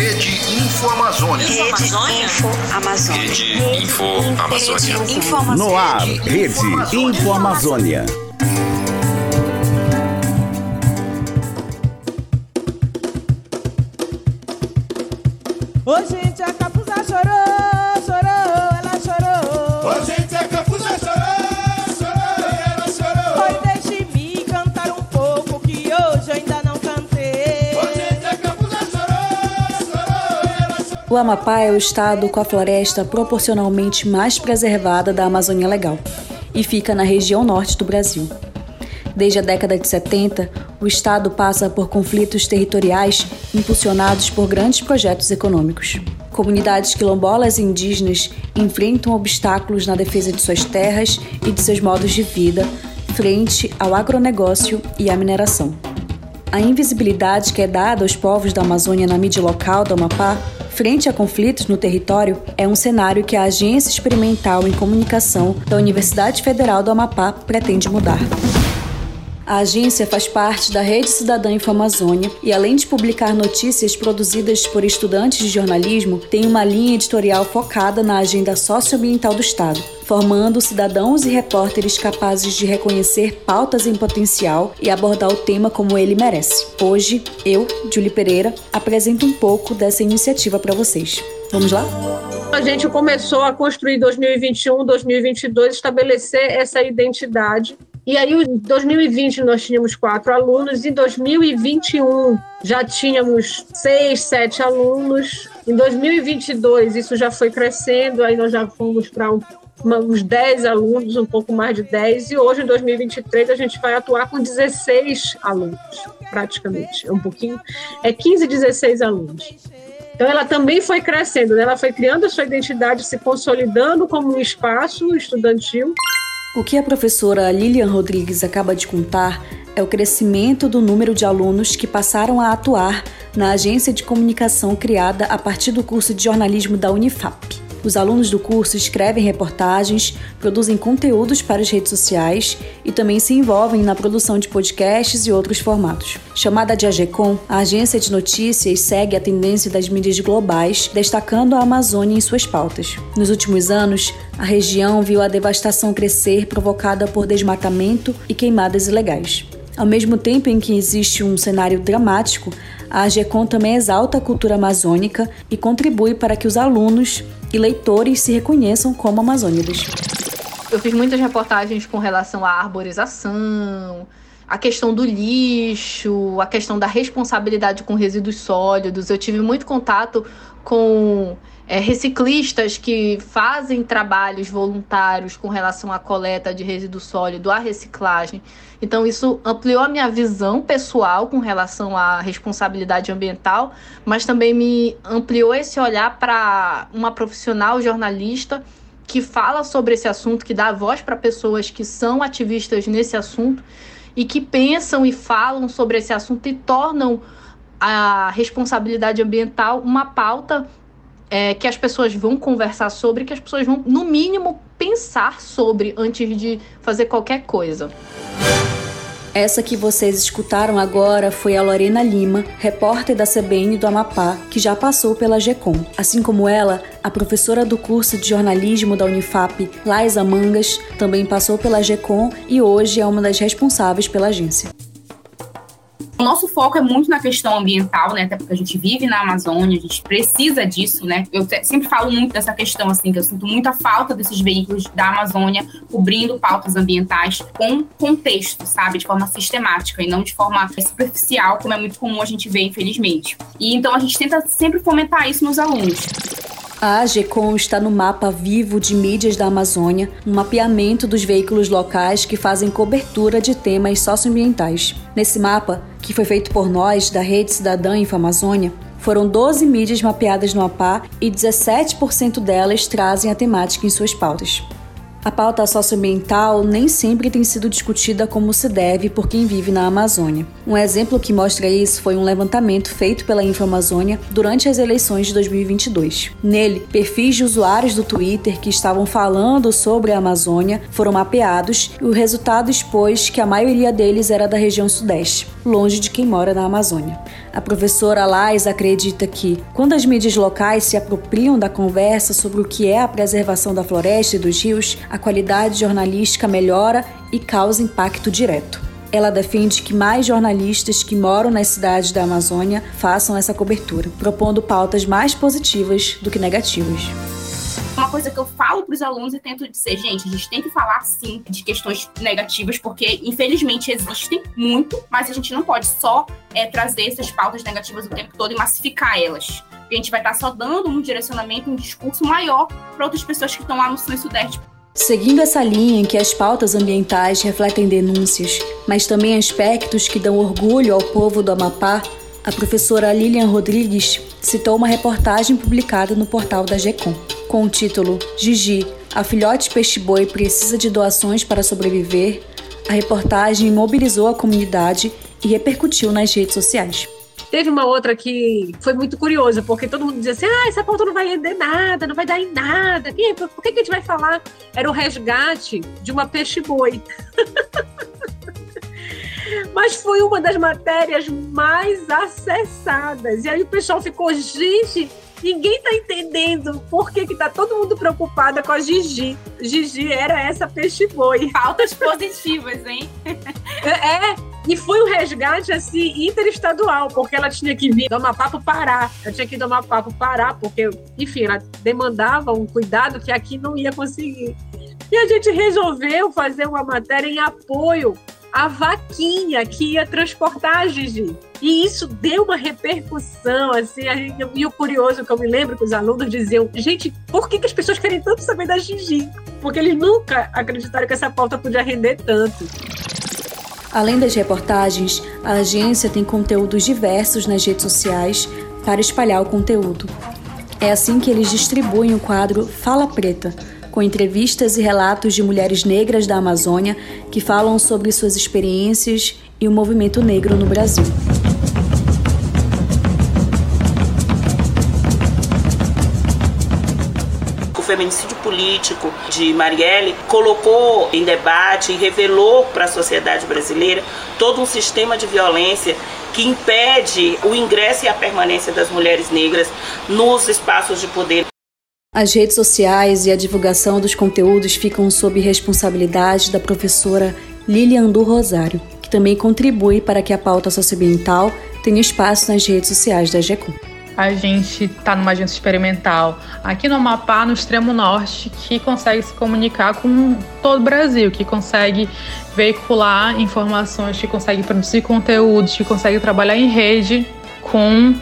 Rede Info Amazônia. Rede Info Amazônia. Rede Info Amazônia. Info Amazônia. No ar, Rede Info Amazônia. Ô O Amapá é o estado com a floresta proporcionalmente mais preservada da Amazônia Legal e fica na região norte do Brasil. Desde a década de 70, o estado passa por conflitos territoriais impulsionados por grandes projetos econômicos. Comunidades quilombolas e indígenas enfrentam obstáculos na defesa de suas terras e de seus modos de vida frente ao agronegócio e à mineração. A invisibilidade que é dada aos povos da Amazônia na mídia local do Amapá, frente a conflitos no território, é um cenário que a Agência Experimental em Comunicação da Universidade Federal do Amapá pretende mudar. A agência faz parte da Rede Cidadã Info-Amazônia e, além de publicar notícias produzidas por estudantes de jornalismo, tem uma linha editorial focada na agenda socioambiental do Estado, formando cidadãos e repórteres capazes de reconhecer pautas em potencial e abordar o tema como ele merece. Hoje, eu, Julie Pereira, apresento um pouco dessa iniciativa para vocês. Vamos lá? A gente começou a construir 2021, 2022, estabelecer essa identidade. E aí, em 2020, nós tínhamos quatro alunos, em 2021 já tínhamos seis, sete alunos. Em 2022, isso já foi crescendo, aí nós já fomos para um, uns 10 alunos, um pouco mais de 10, e hoje, em 2023, a gente vai atuar com 16 alunos, praticamente, é um pouquinho, é 15, 16 alunos. Então, ela também foi crescendo, né? ela foi criando a sua identidade, se consolidando como um espaço estudantil. O que a professora Lilian Rodrigues acaba de contar é o crescimento do número de alunos que passaram a atuar na agência de comunicação criada a partir do curso de jornalismo da Unifap. Os alunos do curso escrevem reportagens, produzem conteúdos para as redes sociais e também se envolvem na produção de podcasts e outros formatos. Chamada de AGECOM, a agência de notícias segue a tendência das mídias globais, destacando a Amazônia em suas pautas. Nos últimos anos, a região viu a devastação crescer provocada por desmatamento e queimadas ilegais. Ao mesmo tempo em que existe um cenário dramático, a AGECOM também exalta a cultura amazônica e contribui para que os alunos e leitores se reconheçam como amazônidas. Eu fiz muitas reportagens com relação à arborização, a questão do lixo, a questão da responsabilidade com resíduos sólidos. Eu tive muito contato com é, reciclistas que fazem trabalhos voluntários com relação à coleta de resíduo sólido, à reciclagem. Então, isso ampliou a minha visão pessoal com relação à responsabilidade ambiental, mas também me ampliou esse olhar para uma profissional jornalista que fala sobre esse assunto, que dá voz para pessoas que são ativistas nesse assunto e que pensam e falam sobre esse assunto e tornam a responsabilidade ambiental uma pauta é, que as pessoas vão conversar sobre, que as pessoas vão, no mínimo, pensar sobre antes de fazer qualquer coisa. Essa que vocês escutaram agora foi a Lorena Lima, repórter da CBN do Amapá, que já passou pela GECOM. Assim como ela, a professora do curso de jornalismo da Unifap, Laisa Mangas, também passou pela GECOM e hoje é uma das responsáveis pela agência. O nosso foco é muito na questão ambiental, né? Até porque a gente vive na Amazônia, a gente precisa disso, né? Eu sempre falo muito dessa questão, assim, que eu sinto muita falta desses veículos da Amazônia cobrindo pautas ambientais com contexto, sabe? De forma sistemática e não de forma superficial, como é muito comum a gente ver, infelizmente. E então a gente tenta sempre fomentar isso nos alunos. A AGECOM está no mapa vivo de mídias da Amazônia, um mapeamento dos veículos locais que fazem cobertura de temas socioambientais. Nesse mapa, que foi feito por nós, da Rede Cidadã Info Amazônia, foram 12 mídias mapeadas no APA e 17% delas trazem a temática em suas pautas. A pauta socioambiental nem sempre tem sido discutida como se deve por quem vive na Amazônia. Um exemplo que mostra isso foi um levantamento feito pela InfoAmazônia durante as eleições de 2022. Nele, perfis de usuários do Twitter que estavam falando sobre a Amazônia foram mapeados e o resultado expôs que a maioria deles era da região Sudeste. Longe de quem mora na Amazônia. A professora Lais acredita que, quando as mídias locais se apropriam da conversa sobre o que é a preservação da floresta e dos rios, a qualidade jornalística melhora e causa impacto direto. Ela defende que mais jornalistas que moram nas cidades da Amazônia façam essa cobertura, propondo pautas mais positivas do que negativas coisa que eu falo para os alunos e tento dizer, gente, a gente tem que falar sim de questões negativas, porque infelizmente existem muito, mas a gente não pode só é, trazer essas pautas negativas o tempo todo e massificar elas. a gente vai estar tá só dando um direcionamento, um discurso maior para outras pessoas que estão lá no sul e sudeste. Seguindo essa linha em que as pautas ambientais refletem denúncias, mas também aspectos que dão orgulho ao povo do Amapá, a professora Lilian Rodrigues citou uma reportagem publicada no portal da GECOM, com o título Gigi, a filhote peixe-boi precisa de doações para sobreviver. A reportagem mobilizou a comunidade e repercutiu nas redes sociais. Teve uma outra que foi muito curiosa, porque todo mundo dizia assim: ah, essa pauta não vai render nada, não vai dar em nada. Por que, que a gente vai falar? Era o resgate de uma peixe-boi. Mas foi uma das matérias mais acessadas. E aí o pessoal ficou, gente, ninguém tá entendendo por que, que tá todo mundo preocupada com a Gigi. Gigi era essa peixe-boi. Pautas positivas, hein? é, e foi um resgate assim interestadual, porque ela tinha que vir do Amapá para Pará. Ela tinha que ir do Amapá para Pará, porque, enfim, ela demandava um cuidado que aqui não ia conseguir. E a gente resolveu fazer uma matéria em apoio a vaquinha que ia transportar a Gigi. E isso deu uma repercussão, assim, e o curioso que eu me lembro que os alunos diziam, gente, por que, que as pessoas querem tanto saber da Gigi? Porque eles nunca acreditaram que essa pauta podia render tanto. Além das reportagens, a agência tem conteúdos diversos nas redes sociais para espalhar o conteúdo. É assim que eles distribuem o quadro Fala Preta, com entrevistas e relatos de mulheres negras da Amazônia que falam sobre suas experiências e o movimento negro no Brasil. O feminicídio político de Marielle colocou em debate e revelou para a sociedade brasileira todo um sistema de violência que impede o ingresso e a permanência das mulheres negras nos espaços de poder. As redes sociais e a divulgação dos conteúdos ficam sob responsabilidade da professora Lilian do Rosário, que também contribui para que a pauta socioambiental tenha espaço nas redes sociais da GECOM. A gente está numa agência experimental aqui no Amapá, no extremo norte, que consegue se comunicar com todo o Brasil, que consegue veicular informações, que consegue produzir conteúdos, que consegue trabalhar em rede com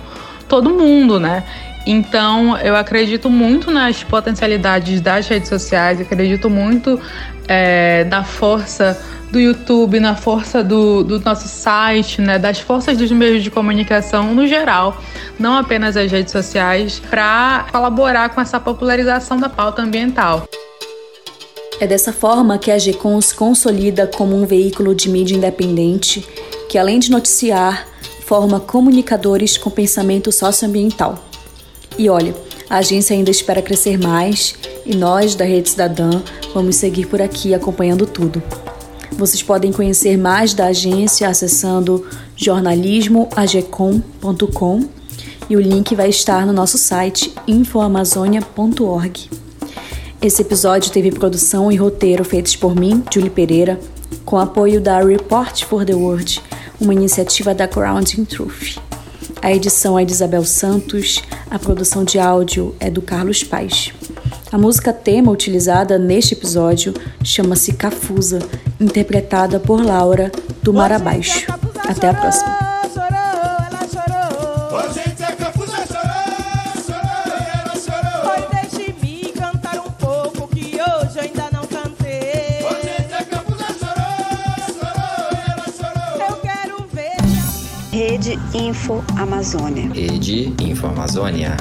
todo mundo, né? Então, eu acredito muito nas potencialidades das redes sociais, acredito muito é, na força do YouTube, na força do, do, nosso site, né, das forças dos meios de comunicação no geral, não apenas as redes sociais, para colaborar com essa popularização da pauta ambiental. É dessa forma que a GECOM se consolida como um veículo de mídia independente que, além de noticiar, forma comunicadores com pensamento socioambiental. E olha, a agência ainda espera crescer mais e nós, da Rede Cidadã, vamos seguir por aqui acompanhando tudo. Vocês podem conhecer mais da agência acessando jornalismoagecom.com e o link vai estar no nosso site infoamazonia.org. Esse episódio teve produção e roteiro feitos por mim, Julie Pereira, com apoio da Report for the World, uma iniciativa da Grounding Truth. A edição é de Isabel Santos, a produção de áudio é do Carlos Paz. A música tema utilizada neste episódio chama-se Cafusa, interpretada por Laura do Mar Abaixo. Até a próxima. Rede Info Amazônia. Rede Info Amazônia.